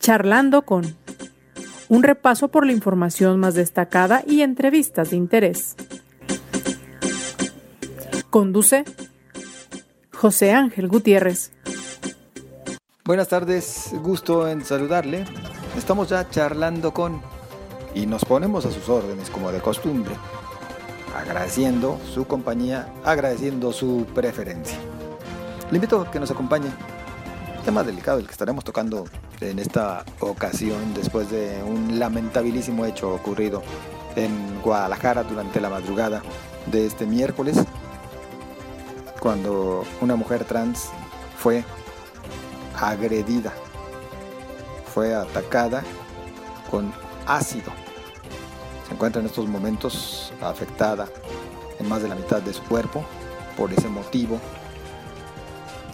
Charlando con un repaso por la información más destacada y entrevistas de interés. Conduce José Ángel Gutiérrez. Buenas tardes, gusto en saludarle. Estamos ya charlando con y nos ponemos a sus órdenes como de costumbre, agradeciendo su compañía, agradeciendo su preferencia. Le invito a que nos acompañe. Tema delicado el que estaremos tocando en esta ocasión después de un lamentabilísimo hecho ocurrido en Guadalajara durante la madrugada de este miércoles, cuando una mujer trans fue agredida, fue atacada con ácido. Se encuentra en estos momentos afectada en más de la mitad de su cuerpo por ese motivo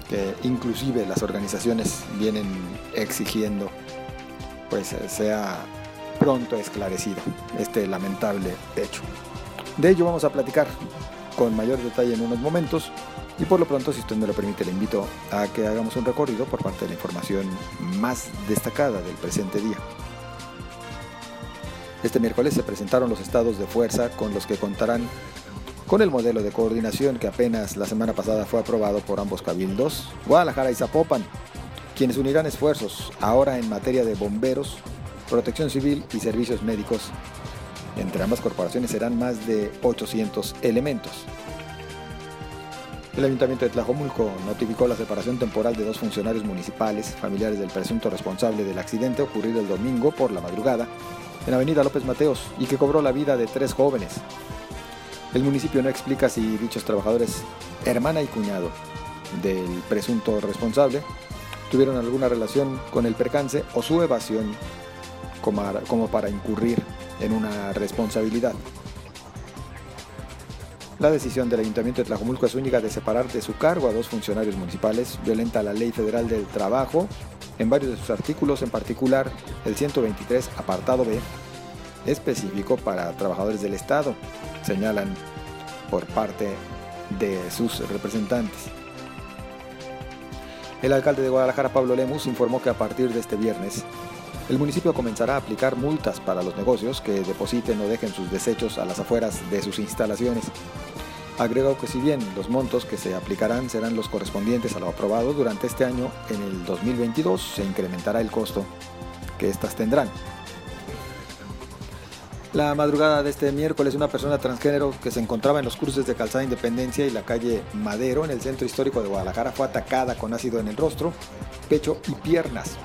que inclusive las organizaciones vienen exigiendo pues sea pronto esclarecido este lamentable hecho. De ello vamos a platicar con mayor detalle en unos momentos y por lo pronto, si usted me lo permite, le invito a que hagamos un recorrido por parte de la información más destacada del presente día. Este miércoles se presentaron los estados de fuerza con los que contarán con el modelo de coordinación que apenas la semana pasada fue aprobado por ambos cabildos, Guadalajara y Zapopan, quienes unirán esfuerzos ahora en materia de bomberos, protección civil y servicios médicos. Entre ambas corporaciones serán más de 800 elementos. El Ayuntamiento de Tlajomulco notificó la separación temporal de dos funcionarios municipales, familiares del presunto responsable del accidente ocurrido el domingo por la madrugada en Avenida López Mateos y que cobró la vida de tres jóvenes, el municipio no explica si dichos trabajadores, hermana y cuñado del presunto responsable, tuvieron alguna relación con el percance o su evasión como para incurrir en una responsabilidad. La decisión del Ayuntamiento de Tlajomulco es única de separar de su cargo a dos funcionarios municipales violenta la Ley Federal del Trabajo en varios de sus artículos, en particular el 123, apartado B, específico para trabajadores del Estado, señalan por parte de sus representantes. El alcalde de Guadalajara, Pablo Lemus, informó que a partir de este viernes, el municipio comenzará a aplicar multas para los negocios que depositen o dejen sus desechos a las afueras de sus instalaciones. Agregó que si bien los montos que se aplicarán serán los correspondientes a lo aprobado durante este año, en el 2022 se incrementará el costo que éstas tendrán. La madrugada de este miércoles, una persona transgénero que se encontraba en los cruces de Calzada Independencia y la calle Madero, en el centro histórico de Guadalajara, fue atacada con ácido en el rostro, pecho y piernas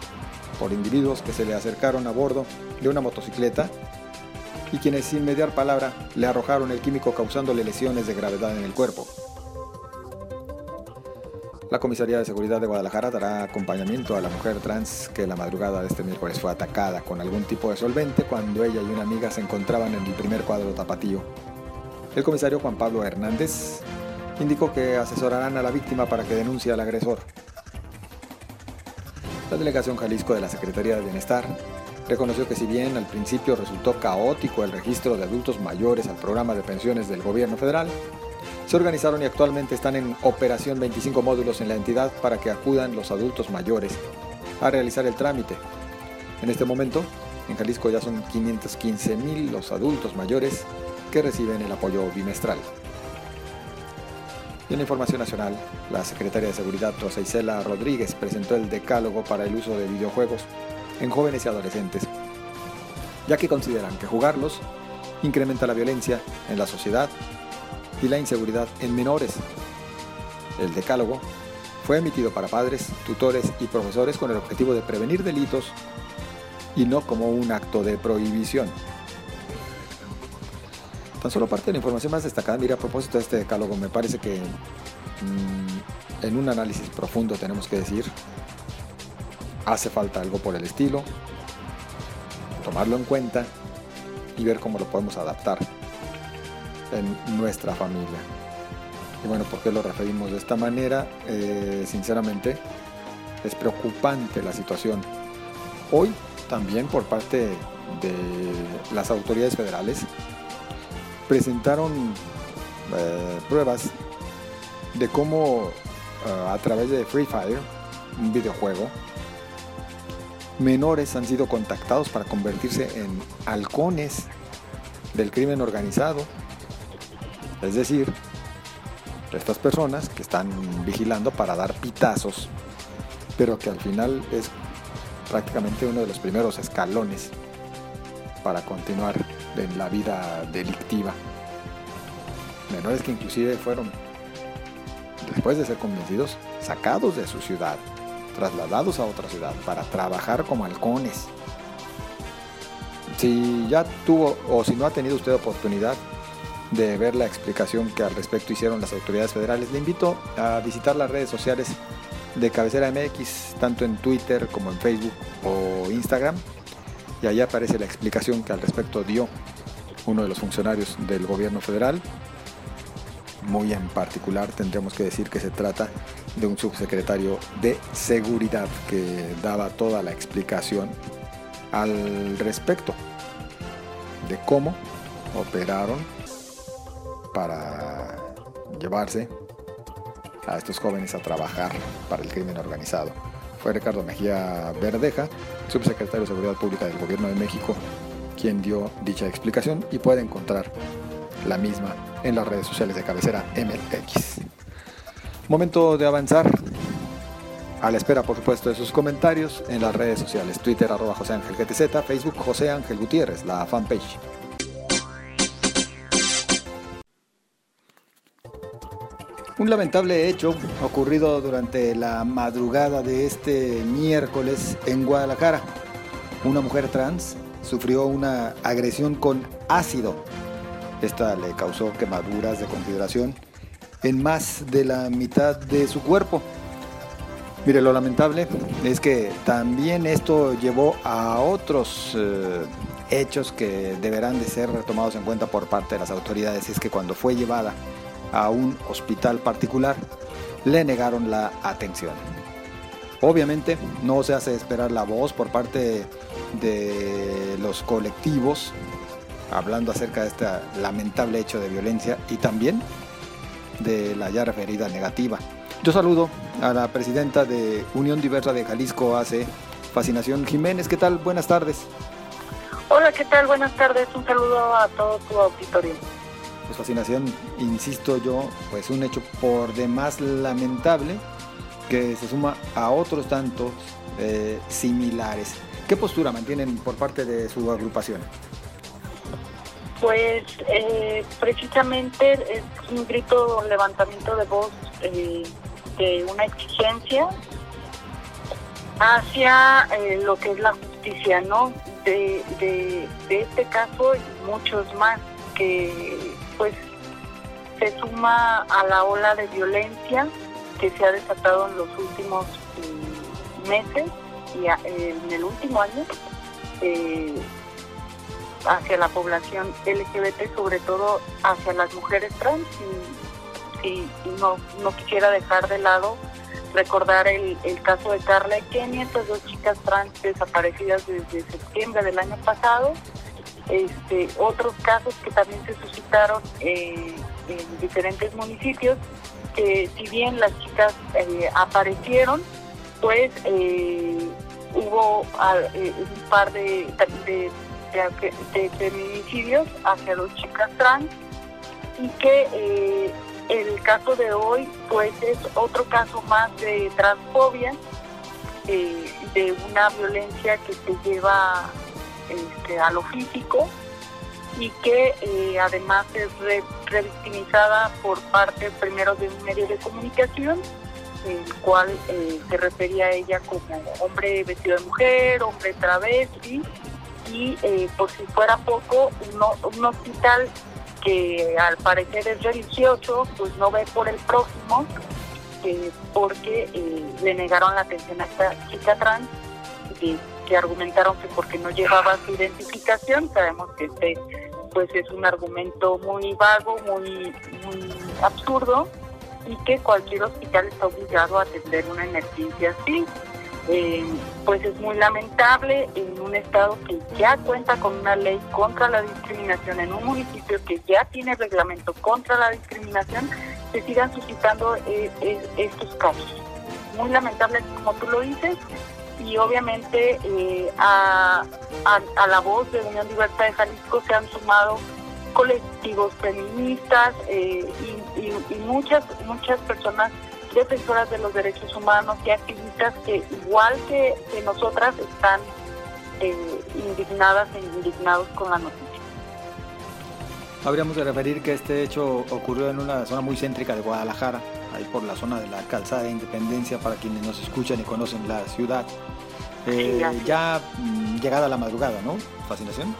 por individuos que se le acercaron a bordo de una motocicleta y quienes sin mediar palabra le arrojaron el químico causándole lesiones de gravedad en el cuerpo. La Comisaría de Seguridad de Guadalajara dará acompañamiento a la mujer trans que la madrugada de este miércoles fue atacada con algún tipo de solvente cuando ella y una amiga se encontraban en el primer cuadro tapatío. El comisario Juan Pablo Hernández indicó que asesorarán a la víctima para que denuncie al agresor. La delegación Jalisco de la Secretaría de Bienestar reconoció que si bien al principio resultó caótico el registro de adultos mayores al programa de pensiones del gobierno federal, se organizaron y actualmente están en operación 25 módulos en la entidad para que acudan los adultos mayores a realizar el trámite. En este momento, en Jalisco ya son 515 mil los adultos mayores que reciben el apoyo bimestral. Y en la información nacional, la secretaria de Seguridad Rosa Isela Rodríguez presentó el decálogo para el uso de videojuegos en jóvenes y adolescentes, ya que consideran que jugarlos incrementa la violencia en la sociedad y la inseguridad en menores. El decálogo fue emitido para padres, tutores y profesores con el objetivo de prevenir delitos y no como un acto de prohibición. Tan solo parte de la información más destacada, mira, a propósito de este decálogo, me parece que mm, en un análisis profundo tenemos que decir, hace falta algo por el estilo, tomarlo en cuenta y ver cómo lo podemos adaptar en nuestra familia. Y bueno, ¿por qué lo referimos de esta manera? Eh, sinceramente, es preocupante la situación. Hoy también por parte de las autoridades federales presentaron eh, pruebas de cómo eh, a través de Free Fire, un videojuego, menores han sido contactados para convertirse en halcones del crimen organizado. Es decir, estas personas que están vigilando para dar pitazos, pero que al final es prácticamente uno de los primeros escalones para continuar en la vida delictiva. Menores que inclusive fueron, después de ser convencidos, sacados de su ciudad, trasladados a otra ciudad para trabajar como halcones. Si ya tuvo o si no ha tenido usted oportunidad de ver la explicación que al respecto hicieron las autoridades federales, le invito a visitar las redes sociales de Cabecera MX, tanto en Twitter como en Facebook o Instagram, y allá aparece la explicación que al respecto dio uno de los funcionarios del gobierno federal. Muy en particular tendremos que decir que se trata de un subsecretario de seguridad que daba toda la explicación al respecto de cómo operaron para llevarse a estos jóvenes a trabajar para el crimen organizado. Fue Ricardo Mejía Verdeja, subsecretario de Seguridad Pública del Gobierno de México, quien dio dicha explicación y puede encontrar la misma en las redes sociales de cabecera MX. Momento de avanzar. A la espera, por supuesto, de sus comentarios en las redes sociales. Twitter, arroba José Ángel GTZ, Facebook, José Ángel Gutiérrez, la fanpage. Un lamentable hecho ocurrido durante la madrugada de este miércoles en Guadalajara. Una mujer trans sufrió una agresión con ácido. Esta le causó quemaduras de consideración en más de la mitad de su cuerpo. Mire, lo lamentable es que también esto llevó a otros eh, hechos que deberán de ser retomados en cuenta por parte de las autoridades. Es que cuando fue llevada a un hospital particular, le negaron la atención. Obviamente no se hace esperar la voz por parte de los colectivos hablando acerca de este lamentable hecho de violencia y también de la ya referida negativa. Yo saludo a la presidenta de Unión Diversa de Jalisco AC, Fascinación Jiménez. ¿Qué tal? Buenas tardes. Hola, ¿qué tal? Buenas tardes. Un saludo a todo tu auditorio. Pues fascinación, insisto yo, pues un hecho por demás lamentable que se suma a otros tantos eh, similares. ¿Qué postura mantienen por parte de su agrupación? Pues eh, precisamente es un grito, un levantamiento de voz eh, de una exigencia hacia eh, lo que es la justicia, ¿no? De, de, de, este caso y muchos más que pues se suma a la ola de violencia que se ha desatado en los últimos meses y en el último año hacia la población LGBT, sobre todo hacia las mujeres trans. Y, no, quisiera dejar de lado recordar el, caso de Carla y Kenny, estas dos chicas trans desaparecidas desde septiembre del año pasado. Este, otros casos que también se suscitaron eh, en diferentes municipios, que si bien las chicas eh, aparecieron, pues eh, hubo ah, un par de de, feminicidios hacia dos chicas trans y que el caso de hoy pues es otro caso más de transfobia, de una violencia que se lleva este, a lo físico y que eh, además es revictimizada por parte primero de un medio de comunicación el cual se refería a ella como hombre vestido de mujer, hombre travesti, y eh, por si fuera poco, un hospital que al parecer es religioso, pues no ve por el próximo, eh, porque eh, le negaron la atención a esta chica trans, que argumentaron que porque no llevaba su identificación, sabemos que este pues es un argumento muy vago, muy, absurdo, y que cualquier hospital está obligado a atender una emergencia así. Eh, pues es muy lamentable en un estado que ya cuenta con una ley contra la discriminación, en un municipio que ya tiene reglamento contra la discriminación, se sigan suscitando eh, eh, estos casos. Muy lamentable, como tú lo dices, y obviamente eh, a, a, la voz de Unión Libertad de Jalisco se han sumado colectivos feministas eh, y, muchas muchas personas defensoras de los derechos humanos y activistas que igual que, nosotras están eh, indignadas e indignados con la noticia. Habríamos de referir que este hecho ocurrió en una zona muy céntrica de Guadalajara, ahí por la zona de la calzada de Independencia, para quienes nos escuchan y conocen la ciudad. Eh, ya mm, llegada la madrugada, ¿no? Fascinación.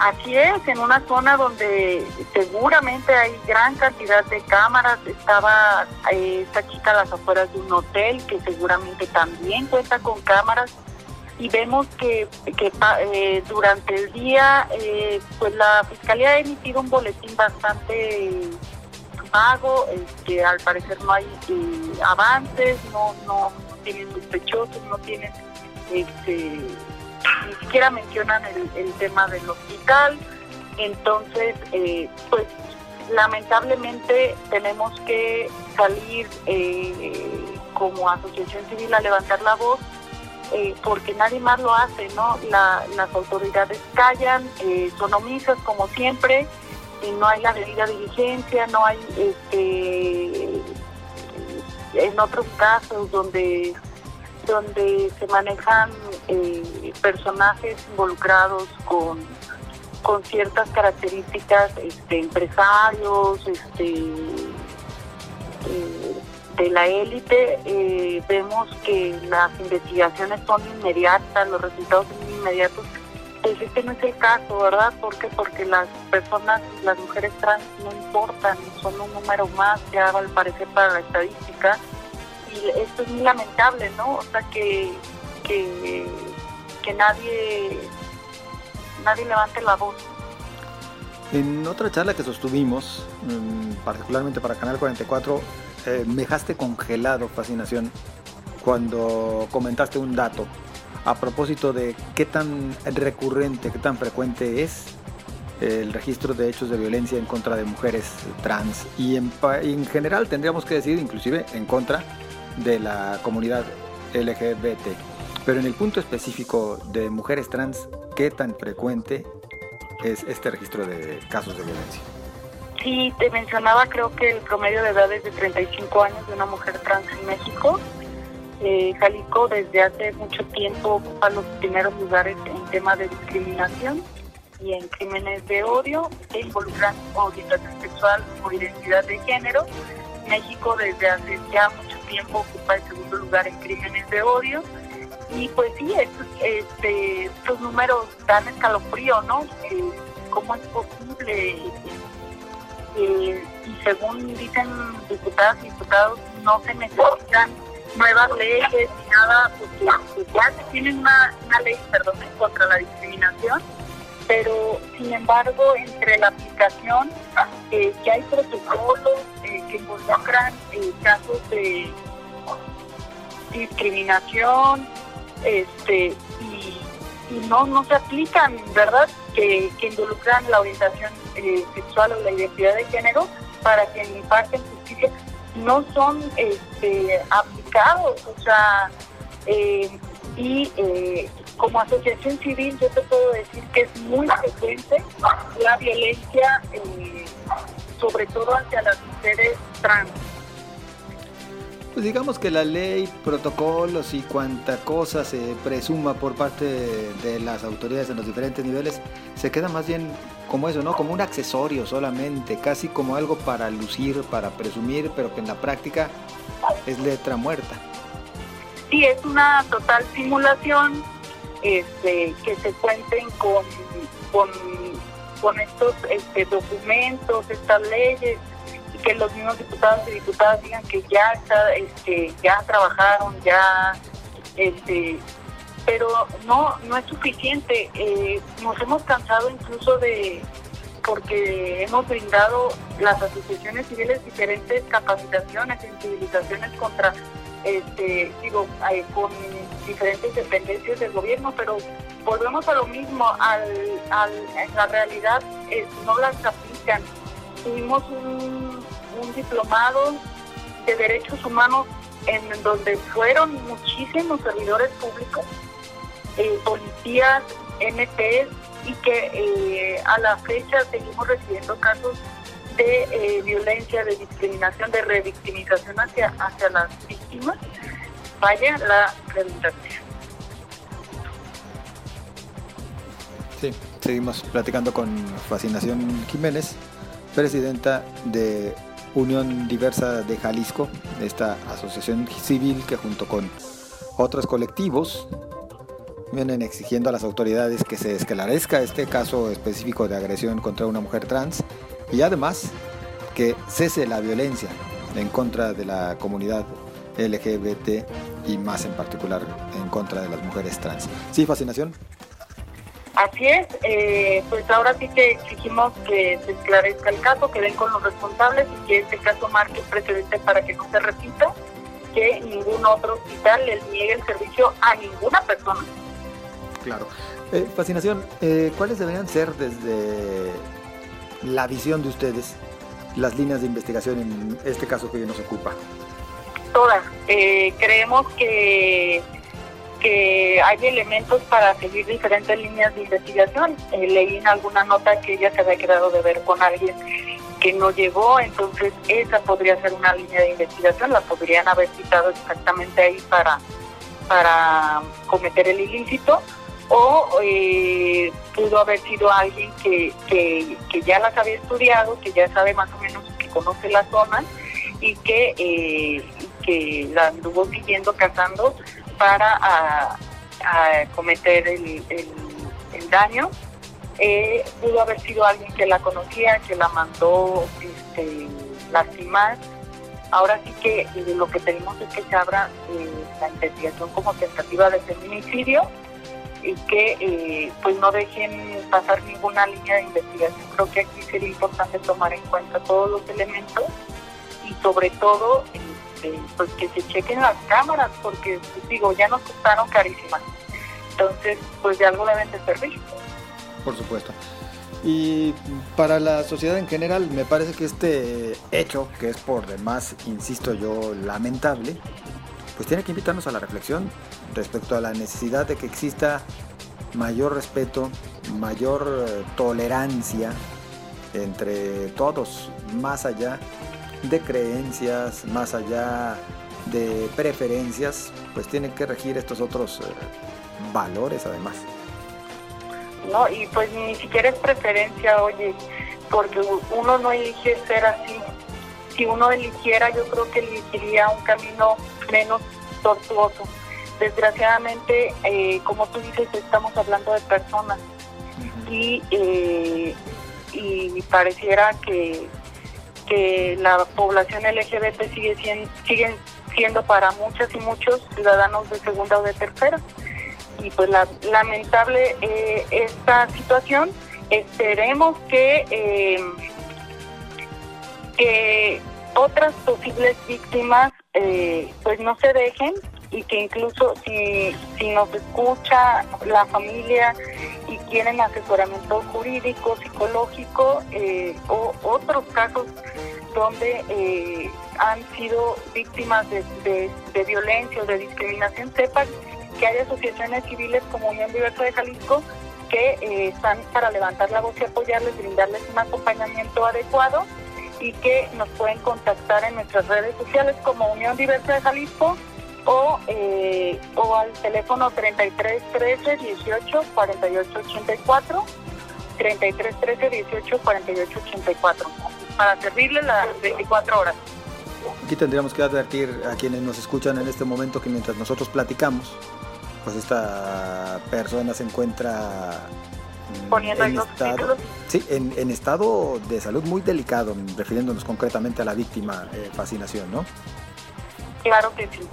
Así es, en una zona donde seguramente hay gran cantidad de cámaras. Estaba eh, esta chica a las afueras de un hotel que seguramente también cuenta con cámaras. Y vemos que, que eh, durante el día, eh, pues la fiscalía ha emitido un boletín bastante vago. que al parecer no hay avances, no, no tienen sospechosos, no tienen este ni siquiera mencionan el, tema del hospital. Entonces, eh, pues lamentablemente tenemos que salir eh, como asociación civil a levantar la voz eh, porque nadie más lo hace, ¿no? las autoridades callan, son omisas como siempre, y no hay la debida diligencia, no hay, este, en otros casos donde donde se manejan eh, personajes involucrados con, con ciertas características este, empresarios, este, eh, de la élite, eh, vemos que las investigaciones son inmediatas, los resultados son inmediatos. Pues este no es el caso, ¿verdad? ¿Por qué? Porque las personas, las mujeres trans no importan, son un número más ya al parecer para la estadística y esto es muy lamentable, ¿no? O sea, que, que, nadie, nadie levante la voz. En otra charla que sostuvimos, mm, particularmente para Canal 44, eh, me dejaste congelado, fascinación, cuando comentaste un dato a propósito de qué tan recurrente, qué tan frecuente es el registro de hechos de violencia en contra de mujeres trans y en, en general tendríamos que decir inclusive en contra de la comunidad LGBT. Pero en el punto específico de mujeres trans, ¿qué tan frecuente es este registro de casos de violencia? Sí, te mencionaba, creo que el promedio de edad es de 35 años de una mujer trans en México. Eh, Jalisco desde hace mucho tiempo ocupa los primeros lugares en tema de discriminación y en crímenes de odio que involucran orientación sexual o identidad de género. México desde hace ya mucho tiempo ocupa el segundo lugar en crímenes de odio. Y pues sí, este, estos números dan escalofrío, ¿no? Eh, ¿Cómo es posible? Eh, y según dicen diputadas y diputados, no se necesitan nuevas leyes ni nada, porque pues, ya se una, una ley, perdón, contra la discriminación, pero sin embargo, entre la aplicación, eh, ya hay protocolos eh, que involucran eh, casos de discriminación este y, no no se aplican, ¿verdad? Que, involucran la orientación eh, sexual o la identidad de género para que en en justicia no son este, aplicados, o sea, y como asociación civil yo te puedo decir que es muy frecuente la violencia sobre todo hacia las mujeres trans. Pues digamos que la ley, protocolos y cuanta cosa se presuma por parte de, las autoridades en los diferentes niveles, se queda más bien como eso, ¿no? Como un accesorio solamente, casi como algo para lucir, para presumir, pero que en la práctica es letra muerta. Sí, es una total simulación este, que se cuenten con, con con estos este, documentos, estas leyes, que los mismos diputados y diputadas digan que ya está, este, ya trabajaron, ya, este, pero no, no es suficiente. Eh, nos hemos cansado incluso de, porque hemos brindado las asociaciones civiles diferentes capacitaciones, sensibilizaciones contra, este, digo, eh, con diferentes dependencias del gobierno, pero volvemos a lo mismo, al, en la realidad no las aplican. Tuvimos un, diplomado de derechos humanos en donde fueron muchísimos servidores públicos, eh, policías, MPs, y que eh, a la fecha seguimos recibiendo casos de eh, violencia, de discriminación, de revictimización hacia, las víctimas, vaya la redundancia. Sí, seguimos platicando con Fascinación Jiménez, presidenta de Unión Diversa de Jalisco, esta asociación civil que junto con otros colectivos vienen exigiendo a las autoridades que se esclarezca este caso específico de agresión contra una mujer trans y además que cese la violencia en contra de la comunidad LGBT y más en particular en contra de las mujeres trans. ¿Sí, fascinación? Así es, eh, pues ahora sí que exigimos que se esclarezca el caso, que den con los responsables y que este caso marque precedente para que no se repita, que ningún otro hospital les niegue el servicio a ninguna persona. Claro. Eh, fascinación, eh, ¿cuáles deberían ser desde la visión de ustedes las líneas de investigación en este caso que hoy nos ocupa? Todas. Eh, creemos que, que hay elementos para seguir diferentes líneas de investigación. leí en alguna nota que ella se había quedado de ver con alguien que no llegó, entonces esa podría ser una línea de investigación, la podrían haber citado exactamente ahí para, para cometer el ilícito o eh, pudo haber sido alguien que, que, ya las había estudiado, que ya sabe más o menos, que conoce la zona y que, eh, que la anduvo siguiendo, cazando para cometer el, daño. Eh, pudo haber sido alguien que la conocía, que la mandó este, lastimar. Ahora sí que lo que tenemos es que se abra la investigación como tentativa de feminicidio y que eh, pues no dejen pasar ninguna línea de investigación. Creo que aquí sería importante tomar en cuenta todos los elementos y sobre todo pues que se chequen las cámaras porque pues, digo ya nos costaron carísimas. Entonces pues de algo deben de servir. Por supuesto. Y para la sociedad en general me parece que este hecho, que es por demás, insisto yo, lamentable, pues tiene que invitarnos a la reflexión respecto a la necesidad de que exista mayor respeto, mayor eh, tolerancia entre todos, más allá de creencias, más allá de preferencias, pues tienen que regir estos otros eh, valores además. No, y pues ni siquiera es preferencia, oye, porque uno no elige ser así. Si uno eligiera, yo creo que elegiría un camino menos tortuoso. Desgraciadamente, eh, como tú dices, estamos hablando de personas y, eh, y pareciera que, que la población LGBT sigue siendo, siguen siendo para muchas y muchos ciudadanos de segunda o de tercera. Y pues la, lamentable eh, esta situación, esperemos que, que otras posibles víctimas eh, pues no se dejen y que incluso si, si nos escucha la familia y quieren asesoramiento jurídico, psicológico eh, o otros casos donde eh, han sido víctimas de, de, violencia o de discriminación, sepan que hay asociaciones civiles como Unión Diversa de Jalisco que están para levantar la voz y apoyarles, brindarles un acompañamiento adecuado y que nos pueden contactar en nuestras redes sociales como Unión Diversa de Jalisco o, eh, o al teléfono 33 13 18 48 84 33 13 18 48 84 para servirle las 24 horas. Aquí tendríamos que advertir a quienes nos escuchan en este momento que mientras nosotros platicamos, pues esta persona se encuentra poniendo en estado, sí, en, estado de salud muy delicado, refiriéndonos concretamente a la víctima eh, fascinación, ¿no? Claro que sí.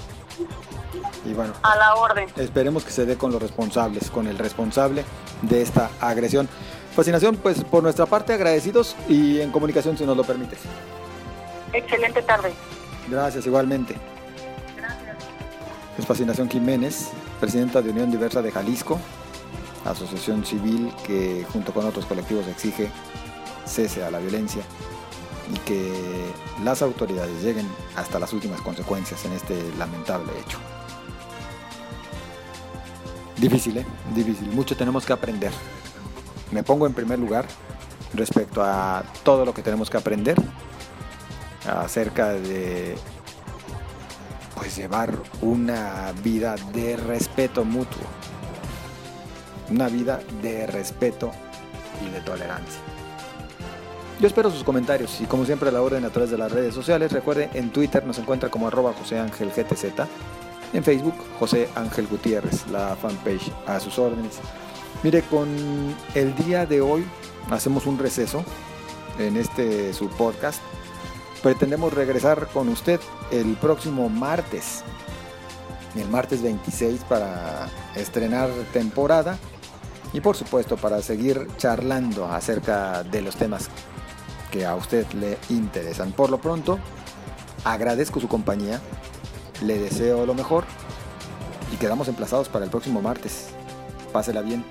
Y bueno, a la orden. Esperemos que se dé con los responsables, con el responsable de esta agresión. Fascinación, pues por nuestra parte agradecidos y en comunicación si nos lo permites. Excelente tarde. Gracias, igualmente. Gracias. Es Fascinación Jiménez, presidenta de Unión Diversa de Jalisco, asociación civil que junto con otros colectivos exige cese a la violencia y que las autoridades lleguen hasta las últimas consecuencias en este lamentable hecho. Difícil, ¿eh? Difícil. Mucho tenemos que aprender. Me pongo en primer lugar respecto a todo lo que tenemos que aprender acerca de pues llevar una vida de respeto mutuo. Una vida de respeto y de tolerancia. Yo espero sus comentarios y como siempre la orden a través de las redes sociales. Recuerde, en Twitter nos encuentra como arroba José Ángel GTZ. En Facebook, José Ángel Gutiérrez, la fanpage a sus órdenes. Mire, con el día de hoy hacemos un receso en este su podcast. Pretendemos regresar con usted el próximo martes, el martes 26 para estrenar temporada y por supuesto para seguir charlando acerca de los temas que a usted le interesan. Por lo pronto, agradezco su compañía, le deseo lo mejor y quedamos emplazados para el próximo martes. Pásela bien.